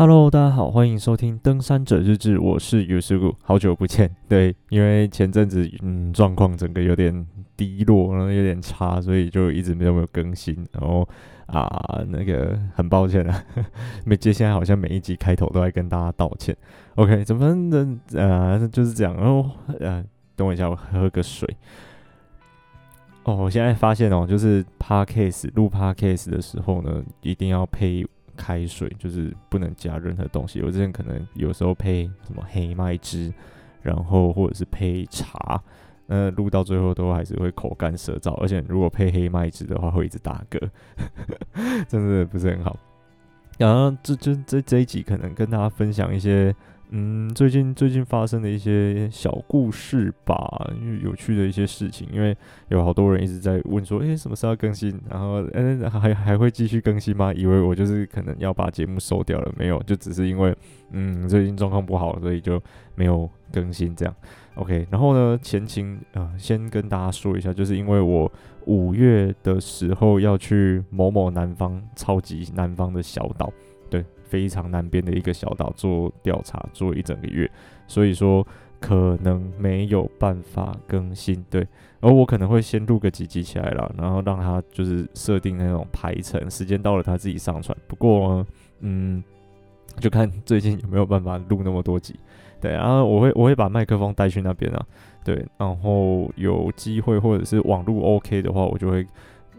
Hello，大家好，欢迎收听《登山者日志》，我是 Yusuku，好久不见。对，因为前阵子嗯状况整个有点低落，然后有点差，所以就一直没有没有更新。然后啊，那个很抱歉啊，没接下来好像每一集开头都在跟大家道歉。OK，怎么能呃就是这样。然后呃，等我一下，我喝个水。哦，我现在发现哦，就是 Podcast 录 Podcast 的时候呢，一定要配。开水就是不能加任何东西。我之前可能有时候配什么黑麦汁，然后或者是配茶，那录到最后都还是会口干舌燥，而且如果配黑麦汁的话会一直打嗝，真的不是很好。然后这这这这一集可能跟大家分享一些。嗯，最近最近发生的一些小故事吧，因为有趣的一些事情，因为有好多人一直在问说，诶、什么时候更新？然后，嗯、还还会继续更新吗？以为我就是可能要把节目收掉了，没有，就只是因为，嗯，最近状况不好，所以就没有更新这样。OK，然后呢，前情啊、呃，先跟大家说一下，就是因为我五月的时候要去某某南方超级南方的小岛，非常南边的一个小岛做调查，做一整个月，所以说可能没有办法更新。对，而我可能会先录个几集起来了，然后让他就是设定那种排程，时间到了他自己上传。不过，嗯，就看最近有没有办法录那么多集。对，然后我会我会把麦克风带去那边啊。对，然后有机会或者是网络 OK 的话，我就会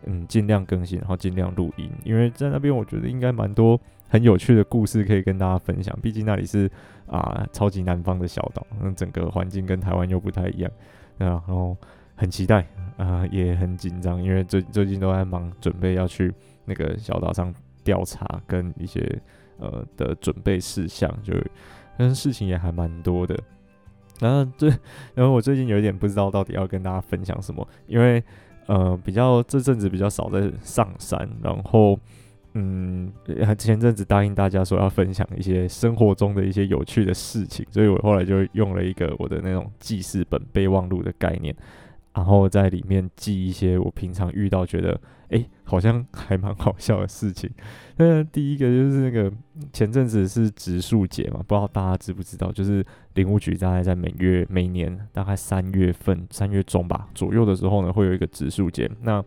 嗯尽量更新，然后尽量录音，因为在那边我觉得应该蛮多。很有趣的故事可以跟大家分享，毕竟那里是啊超级南方的小岛，那整个环境跟台湾又不太一样，然后很期待啊，也很紧张，因为最最近都在忙准备要去那个小岛上调查跟一些呃的准备事项，就但是事情也还蛮多的。然后最然后我最近有一点不知道到底要跟大家分享什么，因为呃比较这阵子比较少在上山，然后。嗯，前阵子答应大家说要分享一些生活中的一些有趣的事情，所以我后来就用了一个我的那种记事本备忘录的概念，然后在里面记一些我平常遇到觉得哎、好像还蛮好笑的事情。那第一个就是那个前阵子是植树节嘛，不知道大家知不知道？就是林务局大概在每月每年大概三月份三月中吧左右的时候呢，会有一个植树节。那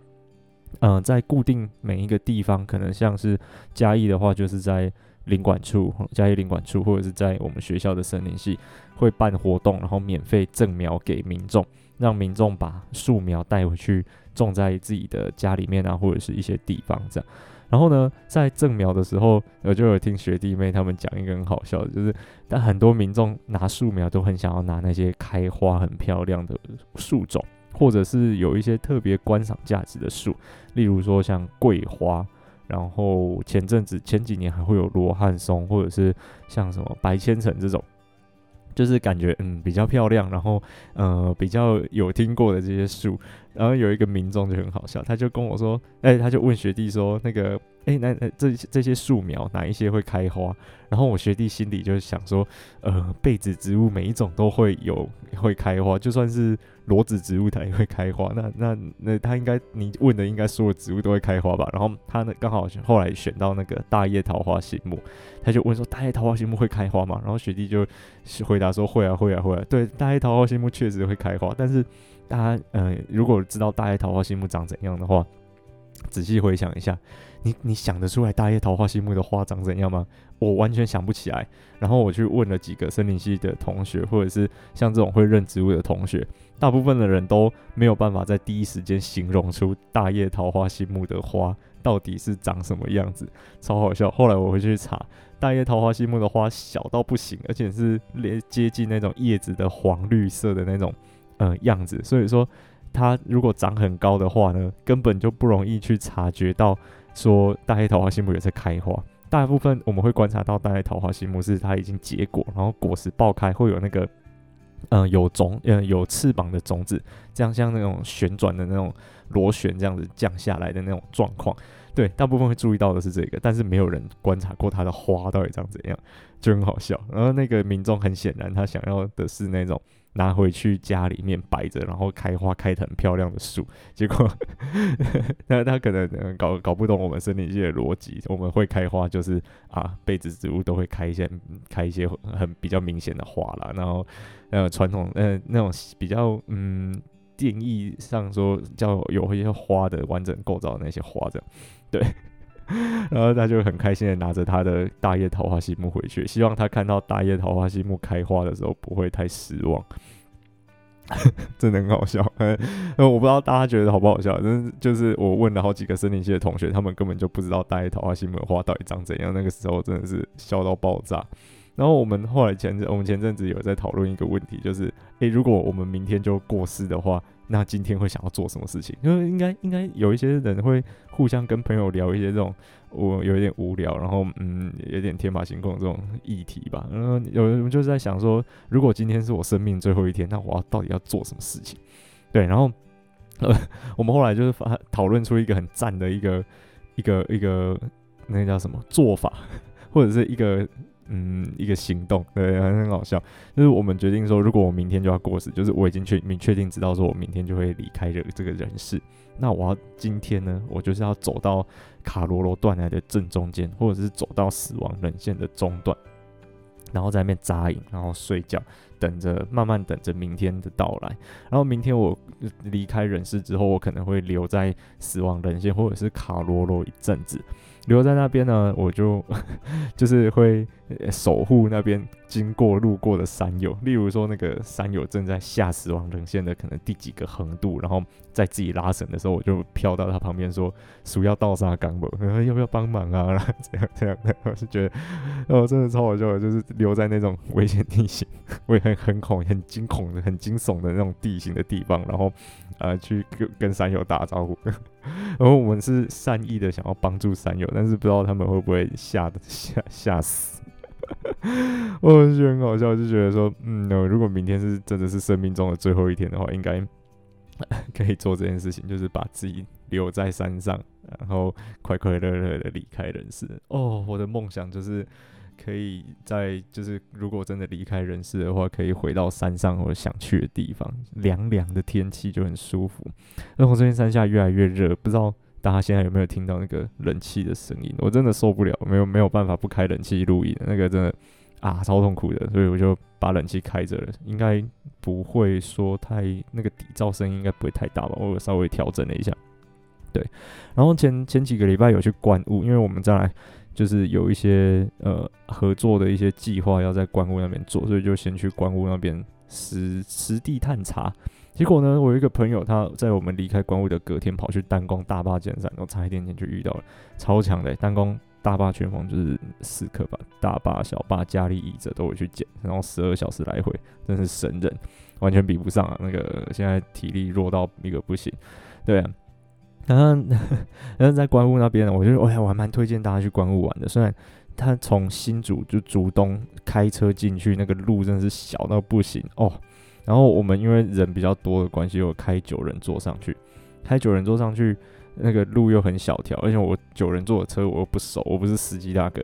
嗯、在固定每一个地方，可能像是嘉义的话，就是在林管处，嘉义林管处，或者是在我们学校的森林系会办活动，然后免费赠苗给民众，让民众把树苗带回去种在自己的家里面啊，或者是一些地方这样。然后呢，在赠苗的时候，我就有听学弟妹他们讲一个很好笑的，就是但很多民众拿树苗都很想要拿那些开花很漂亮的树种。或者是有一些特别观赏价值的树，例如说像桂花，然后前阵子前几年还会有罗汉松，或者是像什么白千层这种，就是感觉嗯比较漂亮，然后呃比较有听过的这些树，然后有一个民众就很好笑，他就跟我说，哎、他就问学弟说那个。哎、那那这这些树苗哪一些会开花？然后我学弟心里就想说，呃，被子植物每一种都会有会开花，就算是裸子植物它也会开花。那那那他应该你问的应该所有植物都会开花吧？然后他呢刚好后来选到那个大叶桃花心木，他就问说大叶桃花心木会开花吗？然后学弟就回答说会啊会啊会啊。对，大叶桃花心木确实会开花，但是大家呃如果知道大叶桃花心木长怎样的话，仔细回想一下。你你想得出来大叶桃花心木的花长怎样吗？我完全想不起来。然后我去问了几个森林系的同学，或者是像这种会认植物的同学，大部分的人都没有办法在第一时间形容出大叶桃花心木的花到底是长什么样子，超好笑。后来我回去查，大叶桃花心木的花小到不行，而且是连接近那种叶子的黄绿色的那种呃样子，所以说它如果长很高的话呢，根本就不容易去察觉到。说大黑桃花心木也在开花，大部分我们会观察到大黑桃花心木是它已经结果，然后果实爆开，会有那个嗯、有种嗯、有翅膀的种子，这样像那种旋转的那种螺旋这样子降下来的那种状况。对，大部分会注意到的是这个，但是没有人观察过它的花到底长怎样，就很好笑。然后那个民众很显然他想要的是那种拿回去家里面摆着，然后开花开得很漂亮的树。结果，那他可能搞搞不懂我们生理系的逻辑。我们会开花，就是啊，被子植物都会开一些开一些很比较明显的花啦。然后，呃，传统呃那种比较嗯定义上说叫有一些花的完整构造的那些花这样，对。然后他就很开心的拿着他的大叶桃花心木回去，希望他看到大叶桃花心木开花的时候不会太失望。真的很好笑，嗯，我不知道大家觉得好不好笑，但是就是我问了好几个森林系的同学，他们根本就不知道大叶桃花心木的花到底长怎样。那个时候真的是笑到爆炸。然后我们后来前阵，我们前阵子有在讨论一个问题，就是，诶，如果我们明天就过世的话，那今天会想要做什么事情？因为应该应该有一些人会互相跟朋友聊一些这种我有一点无聊，然后嗯有点天马行空这种议题吧。然后有人就是在想说，如果今天是我生命最后一天，那我要到底要做什么事情？对，然后呃我们后来就是发讨论出一个很赞的一个一个一个那个叫什么做法，或者是一个。嗯，一个行动，对，很很好笑。就是我们决定说，如果我明天就要过世，就是我已经确明确定知道说我明天就会离开这这个人世，那我要今天呢，我就是要走到卡罗罗断崖的正中间，或者是走到死亡人线的中段，然后在那边扎营，然后睡觉，等着慢慢等着明天的到来。然后明天我离开人世之后，我可能会留在死亡人线或者是卡罗罗一阵子。留在那边呢，我就 就是会守护那边经过路过的山友，例如说那个山友正在下死亡人线的可能第几个横渡，然后在自己拉绳的时候，我就飘到他旁边说：“鼠要倒沙缸不？要不要帮忙啊？” 然后这样这样，我是觉得哦，真的超好笑，就是留在那种危险地形，我也很很恐、很惊恐的、很惊悚的那种地形的地方，然后、呃，去跟跟山友打招呼。然后我们是善意的想要帮助山友，但是不知道他们会不会吓得吓吓死。我觉得很好笑，就觉得说，嗯，如果明天是真的是生命中的最后一天的话，应该可以做这件事情，就是把自己留在山上，然后快快乐乐的离开人世。哦，我的梦想就是。可以在就是如果真的离开人世的话，可以回到山上或者想去的地方，凉凉的天气就很舒服。那我这边山下越来越热，不知道大家现在有没有听到那个冷气的声音？我真的受不了，没有没有办法不开冷气录音，那个真的啊超痛苦的，所以我就把冷气开着了，应该不会说太那个底噪声音应该不会太大吧？我有稍微调整了一下，对。然后前前几个礼拜有去观雾，因为我们再来。就是有一些呃合作的一些计划要在观雾那边做，所以就先去观雾那边实实地探查。结果呢，我有一个朋友，他在我们离开关雾的隔天跑去单攻大坝剑山，然后差一点点就遇到了超强的单攻大坝拳风，就是四颗吧，大坝、小坝、加力、乙者都会去捡，然后十二小时来回，真是神人，完全比不上啊！那个现在体力弱到一个不行，对啊。然后，然后在关雾那边，我觉得，哎呀，我还蛮推荐大家去关雾玩的。虽然他从新竹就竹东开车进去，那个路真的是小到不行哦。然后我们因为人比较多的关系，我开九人座上去，开九人座上去，那个路又很小条，而且我九人座的车我又不熟，我不是司机大哥。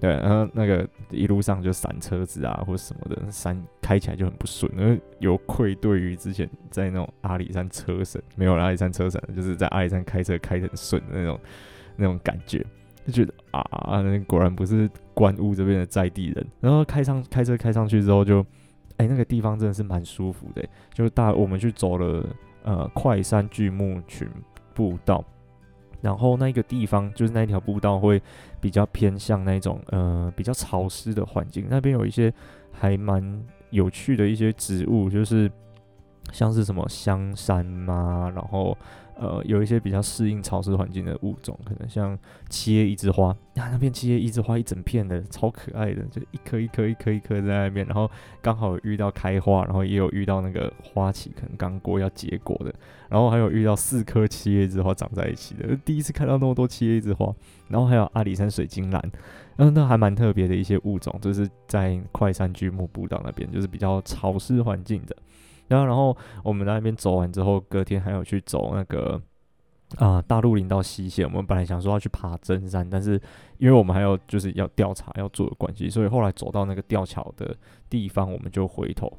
对，然后那个一路上就闪车子啊，或者什么的，闪开起来就很不顺，因为有愧对于之前在那种阿里山车神，没有阿里山车神，就是在阿里山开车开得很顺的那种那种感觉，就觉得啊，果然不是关屋这边的在地人。然后开上开车开上去之后，就哎那个地方真的是蛮舒服的，就是大我们去走了呃快山巨木群步道。然后那个地方就是那条步道会比较偏向那种呃比较潮湿的环境，那边有一些还蛮有趣的一些植物，就是像是什么香山嘛，然后。呃，有一些比较适应潮湿环境的物种，可能像七叶一枝花，啊，那片七叶一枝花一整片的，超可爱的，就一颗一颗一颗一颗在那边，然后刚好遇到开花，然后也有遇到那个花期可能刚过要结果的，然后还有遇到四颗七叶一枝花长在一起的，第一次看到那么多七叶一枝花，然后还有阿里山水晶兰，嗯，那还蛮特别的一些物种，就是在快山巨木步道那边，就是比较潮湿环境的。然后，然后我们在那边走完之后，隔天还有去走那个啊、大鹿林到西线。我们本来想说要去爬真山，但是因为我们还有就是要调查要做的关系，所以后来走到那个吊桥的地方，我们就回头。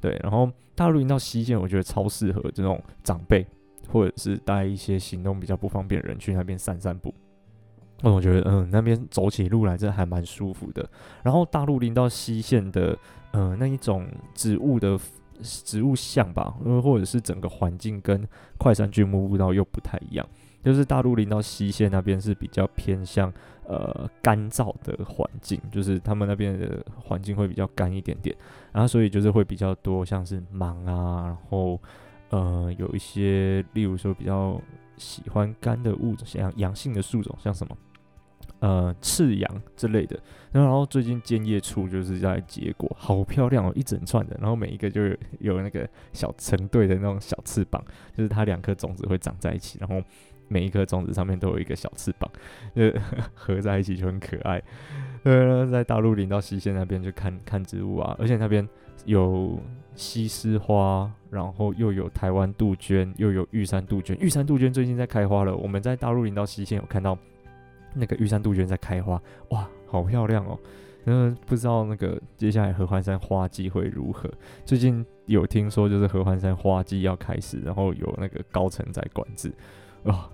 对，然后大鹿林到西线，我觉得超适合这种长辈或者是带一些行动比较不方便的人去那边散散步。我觉得，嗯，那边走起路来真的还蛮舒服的。然后大鹿林到西线的，嗯，那一种植物的植物相吧，因为或者是整个环境跟快山巨木步道又不太一样。就是大陆林到西线那边是比较偏向呃干燥的环境，就是他们那边的环境会比较干一点点，然后所以就是会比较多像是芒啊，然后呃有一些例如说比较喜欢干的物种，像阳性的树种，像什么呃赤杨之类的。然后最近尖叶处就是在结果，好漂亮哦，一整串的，然后每一个就有有那个小成对的那种小翅膀，就是它两颗种子会长在一起，然后。每一颗种子上面都有一个小翅膀，呃，合在一起就很可爱。呃，在大陆林道西线那边就看看植物啊，而且那边有西施花，然后又有台湾杜鹃，又有玉山杜鹃。玉山杜鹃最近在开花了，我们在大陆林道西线有看到那个玉山杜鹃在开花，哇，好漂亮哦！嗯，不知道那个接下来合欢山花季会如何？最近有听说就是合欢山花季要开始，然后有那个高层在管制，哇。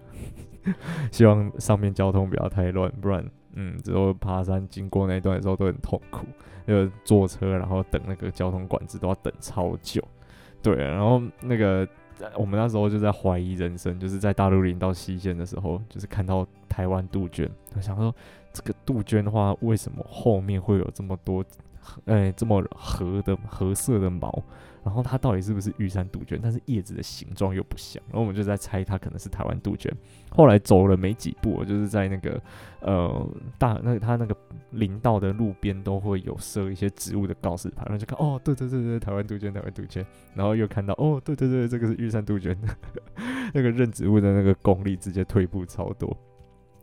希望上面交通不要太乱，不然，嗯，之后爬山经过那一段的时候都很痛苦，就坐车然后等那个交通管制都要等超久。对，然后那个我们那时候就在怀疑人生，就是在大陆林到西线的时候，就是看到台湾杜鹃，我想说这个杜鹃的话，为什么后面会有这么多，哎、这么褐的褐色的毛？然后它到底是不是玉山杜鹃？但是叶子的形状又不像，然后我们就在猜它可能是台湾杜鹃。后来走了没几步，就是在那个呃大那它那个林道的路边都会有设一些植物的告示牌，然后就看哦，对对对对，台湾杜鹃，台湾杜鹃。然后又看到哦，对对对，这个是玉山杜鹃。那个认植物的那个功力直接退步超多，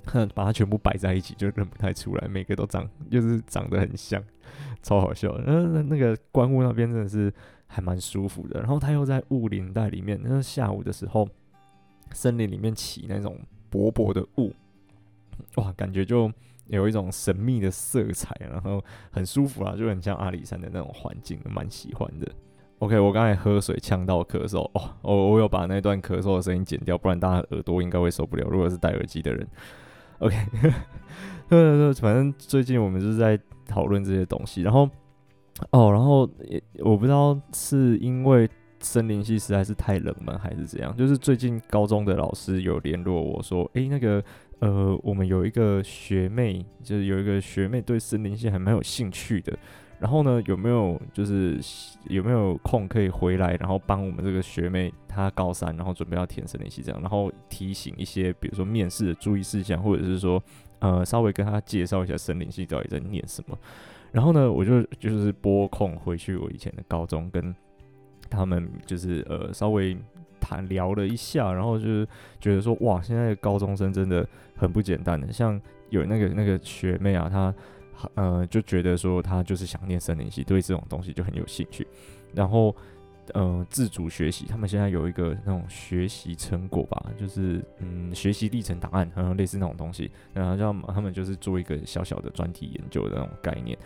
哼把它全部摆在一起就认不太出来，每个都长就是长得很像，超好笑。嗯、呃，那个观雾那边真的是。还蛮舒服的，然后他又在雾林带里面。那下午的时候，森林里面起那种薄薄的雾，哇，感觉就有一种神秘的色彩，然后很舒服啊，就很像阿里山的那种环境，蛮喜欢的。OK，我刚才喝水呛到咳嗽，哦，我我有把那段咳嗽的声音剪掉，不然大家耳朵应该会受不了。如果是戴耳机的人，OK，反正最近我们就是在讨论这些东西，然后。哦，然后也我不知道是因为森林系实在是太冷门还是怎样，就是最近高中的老师有联络我说，诶，那个呃，我们有一个学妹，就是有一个学妹对森林系还蛮有兴趣的，然后呢，有没有就是有没有空可以回来，然后帮我们这个学妹她高三，然后准备要填森林系这样，然后提醒一些比如说面试的注意事项，或者是说呃稍微跟她介绍一下森林系到底在念什么。然后呢，我就就是拨空回去我以前的高中，跟他们就是呃稍微谈聊了一下，然后就是觉得说哇，现在的高中生真的很不简单的，像有那个那个学妹啊，她呃就觉得说她就是想念森林系，对这种东西就很有兴趣，然后呃自主学习，他们现在有一个那种学习成果吧，就是嗯学习历程档案，然后类似那种东西，然后叫他们就是做一个小小的专题研究的那种概念。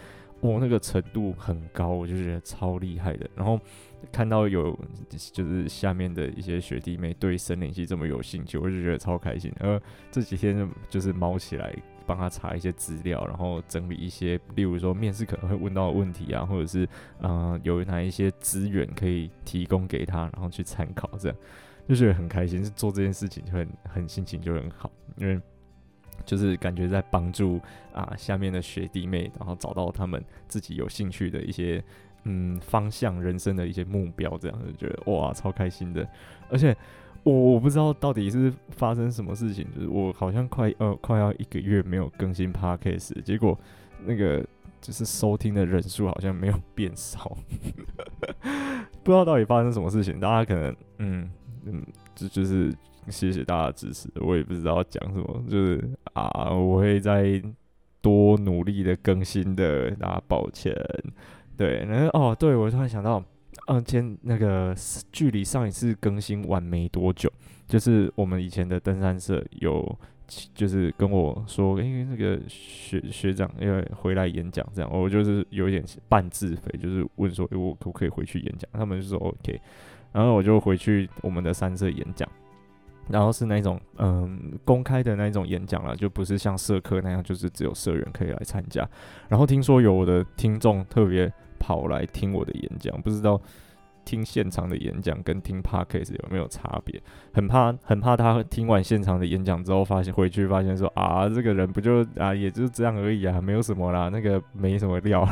哦、那个程度很高，我就觉得超厉害的。然后看到有就是下面的一些学弟妹对森林系这么有兴趣，我就觉得超开心。然后这几天就就是猫起来帮他查一些资料，然后整理一些，例如说面试可能会问到的问题啊，或者是嗯、呃、有哪一些资源可以提供给他，然后去参考，这样就觉得很开心。是做这件事情就很很心情就很好，因为。就是感觉在帮助啊下面的学弟妹，然后找到他们自己有兴趣的一些嗯方向、人生的一些目标，这样就觉得哇超开心的。而且我我不知道到底是发生什么事情，就是我好像快呃快要一个月没有更新 Podcast，结果那个就是收听的人数好像没有 变少，不知道到底发生什么事情。大家可能嗯嗯就就是。谢谢大家支持，我也不知道讲什么，就是啊，我会再多努力的更新的，大家抱歉。对，然后哦，对，我突然想到，嗯，前那个距离上一次更新完没多久，就是我们以前的登山社有，就是跟我说，因为那个学学长要回来演讲，这样我就是有点半自肥，就是问说，欸，我可不可以回去演讲？他们就说 OK，然后我就回去我们的山社演讲。然后是那种嗯公开的那种演讲了，就不是像社课那样，就是只有社员可以来参加。然后听说有我的听众特别跑来听我的演讲，不知道听现场的演讲跟听 podcast 有没有差别？很怕很怕他听完现场的演讲之后，发现回去发现说啊，这个人不就啊也就这样而已啊，没有什么啦，那个没什么料。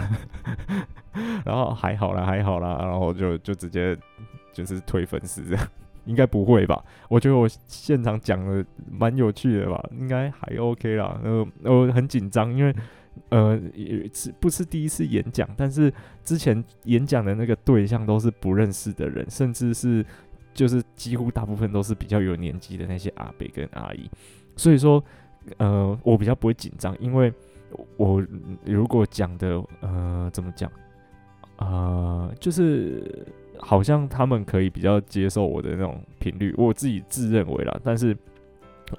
然后还好啦，还好啦，然后就就直接就是推粉丝这样。应该不会吧？我觉得我现场讲的蛮有趣的吧，应该还 OK 啦。呃，我很紧张，因为呃，也不是第一次演讲，但是之前演讲的那个对象都是不认识的人，甚至是就是几乎大部分都是比较有年纪的那些阿伯跟阿姨，所以说呃，我比较不会紧张，因为我如果讲的呃，怎么讲、呃，就是。好像他们可以比较接受我的那种频率，我自己自认为啦。但是，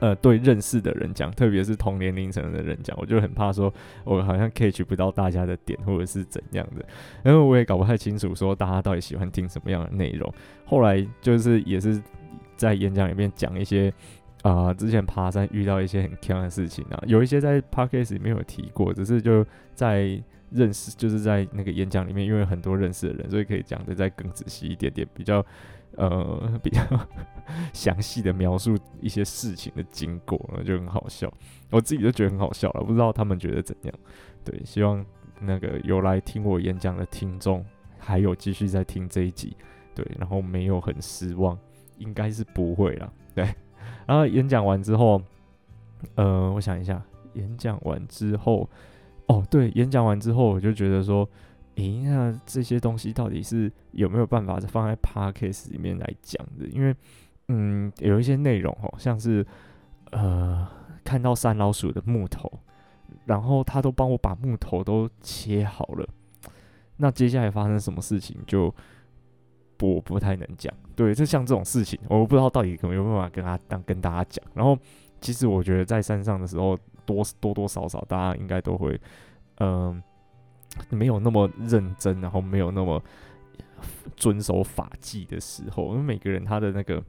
呃，对认识的人讲，特别是同年龄层的人讲，我就很怕说，我好像 catch 不到大家的点，或者是怎样的。因为我也搞不太清楚，说大家到底喜欢听什么样的内容。后来就是也是在演讲里面讲一些啊、之前爬山遇到一些很锵的事情啊，有一些在 podcast 里面有提过，只是就在。认识就是在那个演讲里面，因为很多认识的人，所以可以讲的再更仔细一点点，比较呃 比较详细的描述一些事情的经过，就很好笑。我自己就觉得很好笑了，不知道他们觉得怎样。对，希望那个有来听我演讲的听众，还有继续在听这一集，对，然后没有很失望，应该是不会啦。对，然后演讲完之后，呃，我想一下，演讲完之后。哦，对，演讲完之后，我就觉得说，诶，那这些东西到底是有没有办法放在 podcast 里面来讲的？因为，嗯，有一些内容哦，像是，呃，看到山老鼠的木头，然后他都帮我把木头都切好了，那接下来发生什么事情就不不太能讲。对，就像这种事情，我不知道到底有没有办法跟他当跟大家讲。然后，其实我觉得在山上的时候。多多多少少，大家应该都会，嗯、没有那么认真，然后没有那么遵守法纪的时候，因为每个人他的那个。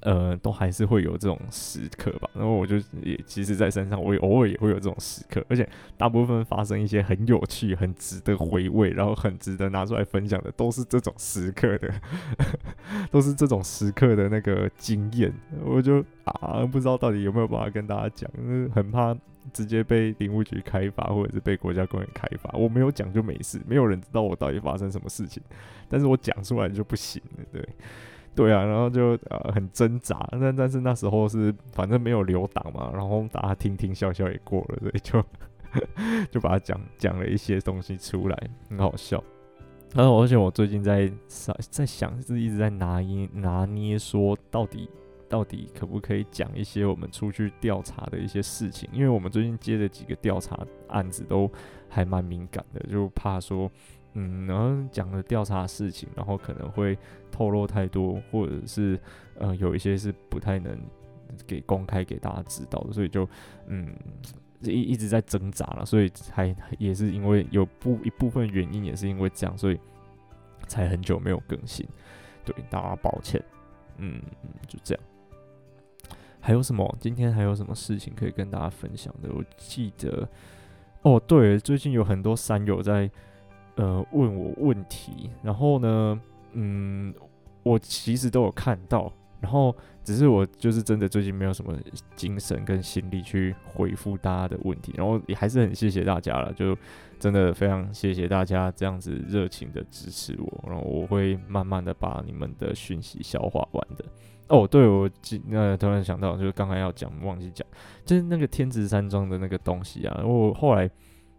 呃，都还是会有这种时刻吧。然后我就也，其实，在山上，我也偶尔也会有这种时刻，而且大部分发生一些很有趣、很值得回味，然后很值得拿出来分享的，都是这种时刻的，都是这种时刻的那个经验。我就啊，不知道到底有没有办法跟大家讲，很怕直接被林务局开发，或者是被国家公园开发。我没有讲就没事，没有人知道我到底发生什么事情，但是我讲出来就不行了，对。对啊，然后就呃很挣扎，但但是那时候是反正没有留档嘛，然后大家听听笑笑也过了，所以就 就把它讲讲了一些东西出来，很好笑。然后而且我最近在在想，是一直在拿捏拿捏，说到底到底可不可以讲一些我们出去调查的一些事情，因为我们最近接的几个调查案子都还蛮敏感的，就怕说。嗯，然后讲的调查事情，然后可能会透露太多，或者是呃有一些是不太能给公开给大家知道的，所以就嗯一一直在挣扎了，所以还也是因为有部一部分原因也是因为这样，所以才很久没有更新，对大家抱歉，嗯就这样。还有什么？今天还有什么事情可以跟大家分享的？我记得哦，对，最近有很多山友在。呃，问我问题，然后呢，嗯，我其实都有看到，然后只是我就是真的最近没有什么精神跟心力去回复大家的问题，然后也还是很谢谢大家了，就真的非常谢谢大家这样子热情的支持我，然后我会慢慢的把你们的讯息消化完的。哦，对，我那、呃、突然想到，就是刚才要讲忘记讲，就是那个天池山庄的那个东西啊，我后来。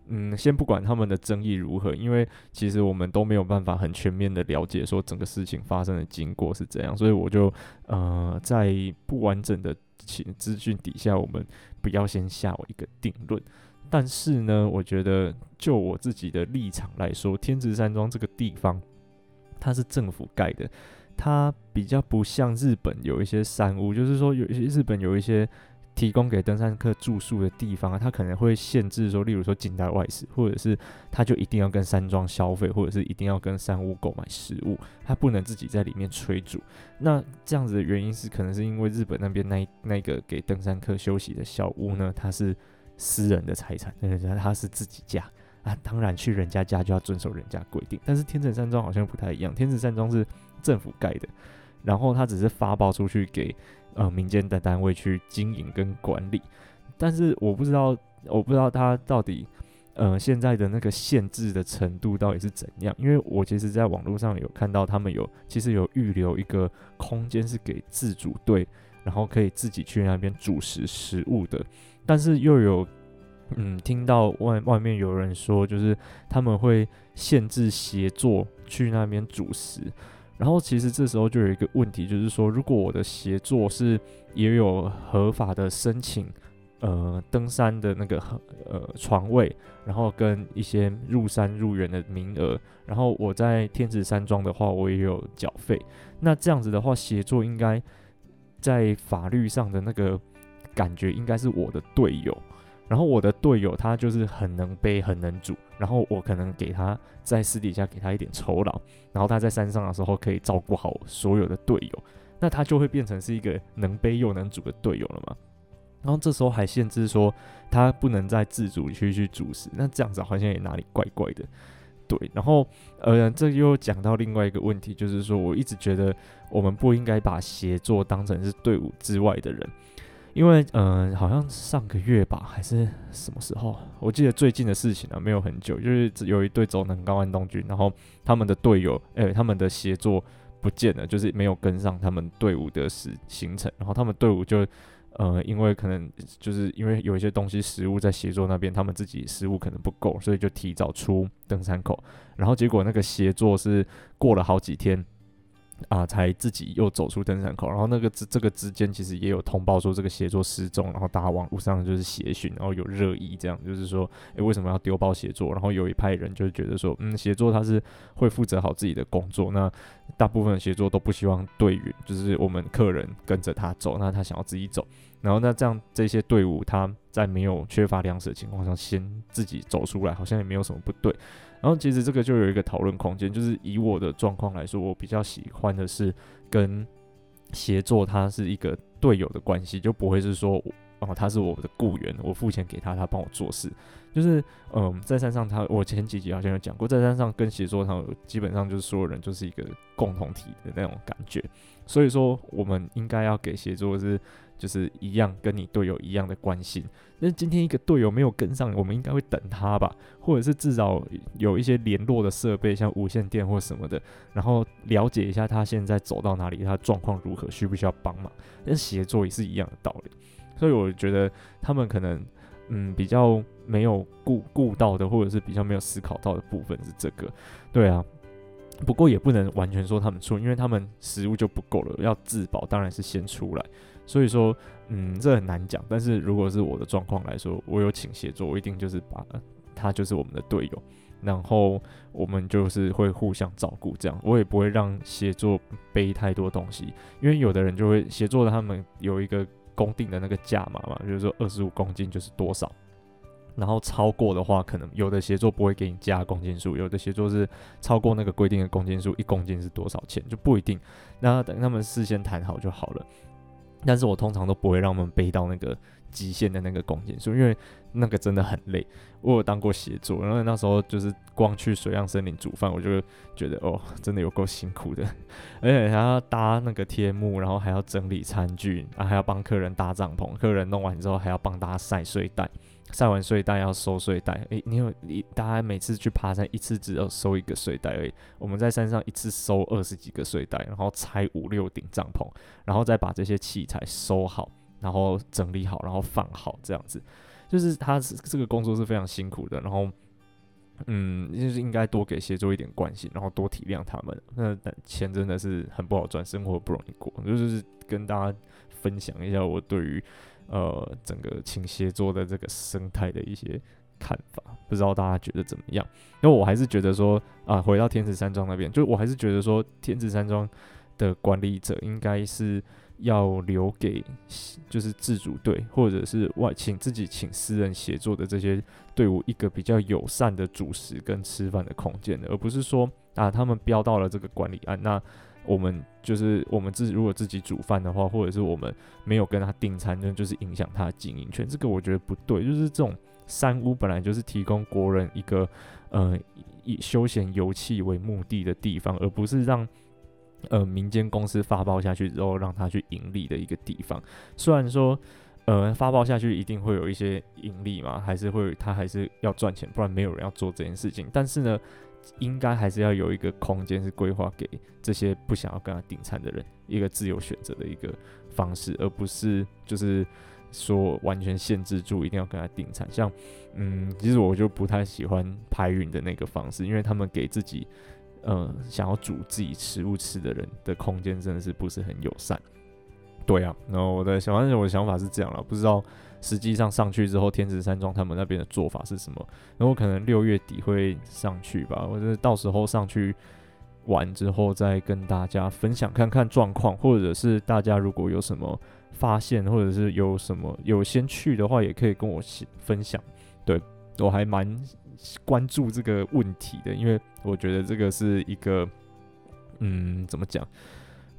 嗯，先不管他们的争议如何，因为其实我们都没有办法很全面的了解说整个事情发生的经过是怎样，所以我就呃在不完整的情资讯底下，我们不要先下我一个定论。但是呢，我觉得就我自己的立场来说，天池山庄这个地方它是政府盖的，它比较不像日本有一些山屋，就是说有一些日本有一些。提供给登山客住宿的地方，啊，它可能会限制说，例如说近代外食，或者是他就一定要跟山庄消费，或者是一定要跟山屋购买食物，他不能自己在里面炊煮。那这样子的原因是，可能是因为日本那边那那个给登山客休息的小屋呢，它是私人的财产，人家他是自己家啊，当然去人家家就要遵守人家规定。但是天成山庄好像不太一样，天成山庄是政府盖的，然后他只是发包出去给。呃，民间的单位去经营跟管理，但是我不知道，我不知道他到底，呃，现在的那个限制的程度到底是怎样？因为我其实在网络上有看到他们有，其实有预留一个空间是给自主队，然后可以自己去那边煮食食物的，但是又有，嗯，听到外外面有人说，就是他们会限制协作去那边煮食。然后其实这时候就有一个问题，就是说，如果我的协作是也有合法的申请，呃，登山的那个呃床位，然后跟一些入山入园的名额，然后我在天池山庄的话，我也有缴费，那这样子的话，协作应该在法律上的那个感觉应该是我的队友。然后我的队友他就是很能背很能煮，然后我可能给他在私底下给他一点酬劳，然后他在山上的时候可以照顾好所有的队友，那他就会变成是一个能背又能煮的队友了嘛。然后这时候还限制说他不能在自主区去煮食，那这样子好像也哪里怪怪的。对，然后呃，这又讲到另外一个问题，就是说我一直觉得我们不应该把协作当成是队伍之外的人。因为嗯、好像上个月吧，还是什么时候？我记得最近的事情啊，没有很久，就是有一队走能高安东军，然后他们的队友，哎、他们的协作不见了，就是没有跟上他们队伍的时行程，然后他们队伍就呃，因为可能就是因为有一些东西食物在协作那边，他们自己食物可能不够，所以就提早出登山口，然后结果那个协作是过了好几天。啊，才自己又走出登山口，然后那个这这个之间其实也有通报说这个协作失踪，然后大家网络上就是协寻，然后有热议，这样就是说，诶，为什么要丢包协作？然后有一派人就觉得说，嗯，协作他是会负责好自己的工作，那大部分协作都不希望队员就是我们客人跟着他走，那他想要自己走，然后那这样这些队伍他在没有缺乏粮食的情况下先自己走出来，好像也没有什么不对。然后其实这个就有一个讨论空间，就是以我的状况来说，我比较喜欢的是跟协作，他是一个队友的关系，就不会是说哦，他是我的雇员，我付钱给他，他帮我做事。就是嗯，在山上他，我前几集好像有讲过，在山上跟协作他基本上就是所有人就是一个共同体的那种感觉。所以说，我们应该要给协作是。就是一样，跟你队友一样的关系。那今天一个队友没有跟上，我们应该会等他吧，或者是至少有一些联络的设备，像无线电或什么的，然后了解一下他现在走到哪里，他状况如何，需不需要帮忙。跟协作也是一样的道理。所以我觉得他们可能嗯比较没有顾顾到的，或者是比较没有思考到的部分是这个。对啊，不过也不能完全说他们错，因为他们食物就不够了，要自保当然是先出来。所以说，嗯，这很难讲。但是如果是我的状况来说，我有请协作，我一定就是把他就是我们的队友，然后我们就是会互相照顾，这样我也不会让协作背太多东西，因为有的人就会协作的，他们有一个公定的那个价码嘛，就是说二十五公斤就是多少，然后超过的话，可能有的协作不会给你加公斤数，有的协作是超过那个规定的公斤数，一公斤是多少钱就不一定，那等他们事先谈好就好了。但是我通常都不会让我们背到那个极限的那个公斤数，因为那个真的很累。我有当过协作，然后那时候就是光去水漾森林煮饭，我就觉得哦，真的有够辛苦的，而且还要搭那个天幕，然后还要整理餐具，啊还要帮客人搭帐篷，客人弄完之后还要帮大家晒睡袋。晒完睡袋要收睡袋，诶、你有你大家每次去爬山一次只要收一个睡袋而已。我们在山上一次收二十几个睡袋，然后拆五六顶帐篷，然后再把这些器材收好，然后整理好，然后放好，这样子，就是他这个工作是非常辛苦的。然后，嗯，就是应该多给协作一点关心，然后多体谅他们。那钱真的是很不好赚，生活不容易过，就是跟大家分享一下我对于。呃，整个请协作的这个生态的一些看法，不知道大家觉得怎么样？因为我还是觉得说啊，回到天池山庄那边，就我还是觉得说天池山庄的管理者应该是要留给就是自主队或者是外请自己请私人协作的这些队伍一个比较友善的主食跟吃饭的空间的，而不是说啊他们标到了这个管理案，那我们就是我们自己如果自己煮饭的话，或者是我们没有跟他订餐，那就是影响他的经营权，这个我觉得不对。就是这种山屋本来就是提供国人一个呃以休闲游憩为目的的地方，而不是让。呃，民间公司发包下去之后，让他去盈利的一个地方。虽然说，呃，发包下去一定会有一些盈利嘛，还是会他还是要赚钱，不然没有人要做这件事情。但是呢，应该还是要有一个空间是规划给这些不想要跟他订餐的人一个自由选择的一个方式，而不是就是说完全限制住一定要跟他订餐。像，嗯，其实我就不太喜欢排云的那个方式，因为他们给自己。嗯，想要煮自己食物吃的人的空间真的是不是很友善？对啊，然后我的想法，我的想法是这样了，不知道实际上上去之后，天池山庄他们那边的做法是什么？然后可能六月底会上去吧，或者到时候上去玩之后再跟大家分享看看状况，或者是大家如果有什么发现，或者是有什么有先去的话，也可以跟我分享。对，我还蛮。关注这个问题的，因为我觉得这个是一个，嗯，怎么讲？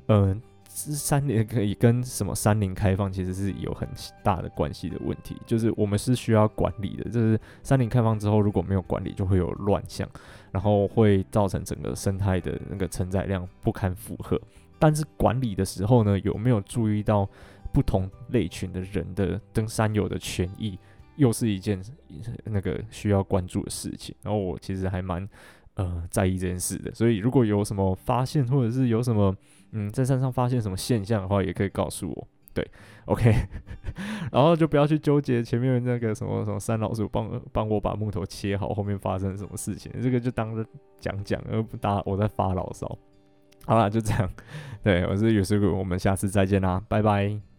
嗯、山林可以跟什么山林开放其实是有很大的关系的问题，就是我们是需要管理的。就是山林开放之后如果没有管理，就会有乱象，然后会造成整个生态的那个承载量不堪负荷。但是管理的时候呢，有没有注意到不同类群的人的登山友的权益？又是一件那个需要关注的事情，然后我其实还蛮呃在意这件事的，所以如果有什么发现，或者是有什么嗯在山上发现什么现象的话，也可以告诉我。对，OK，然后就不要去纠结前面那个什么什么山老鼠帮帮我把木头切好，后面发生什么事情，这个就当着讲讲，而不打我在发牢骚。好啦，就这样，对，我是尤师傅，我们下次再见啦，拜拜。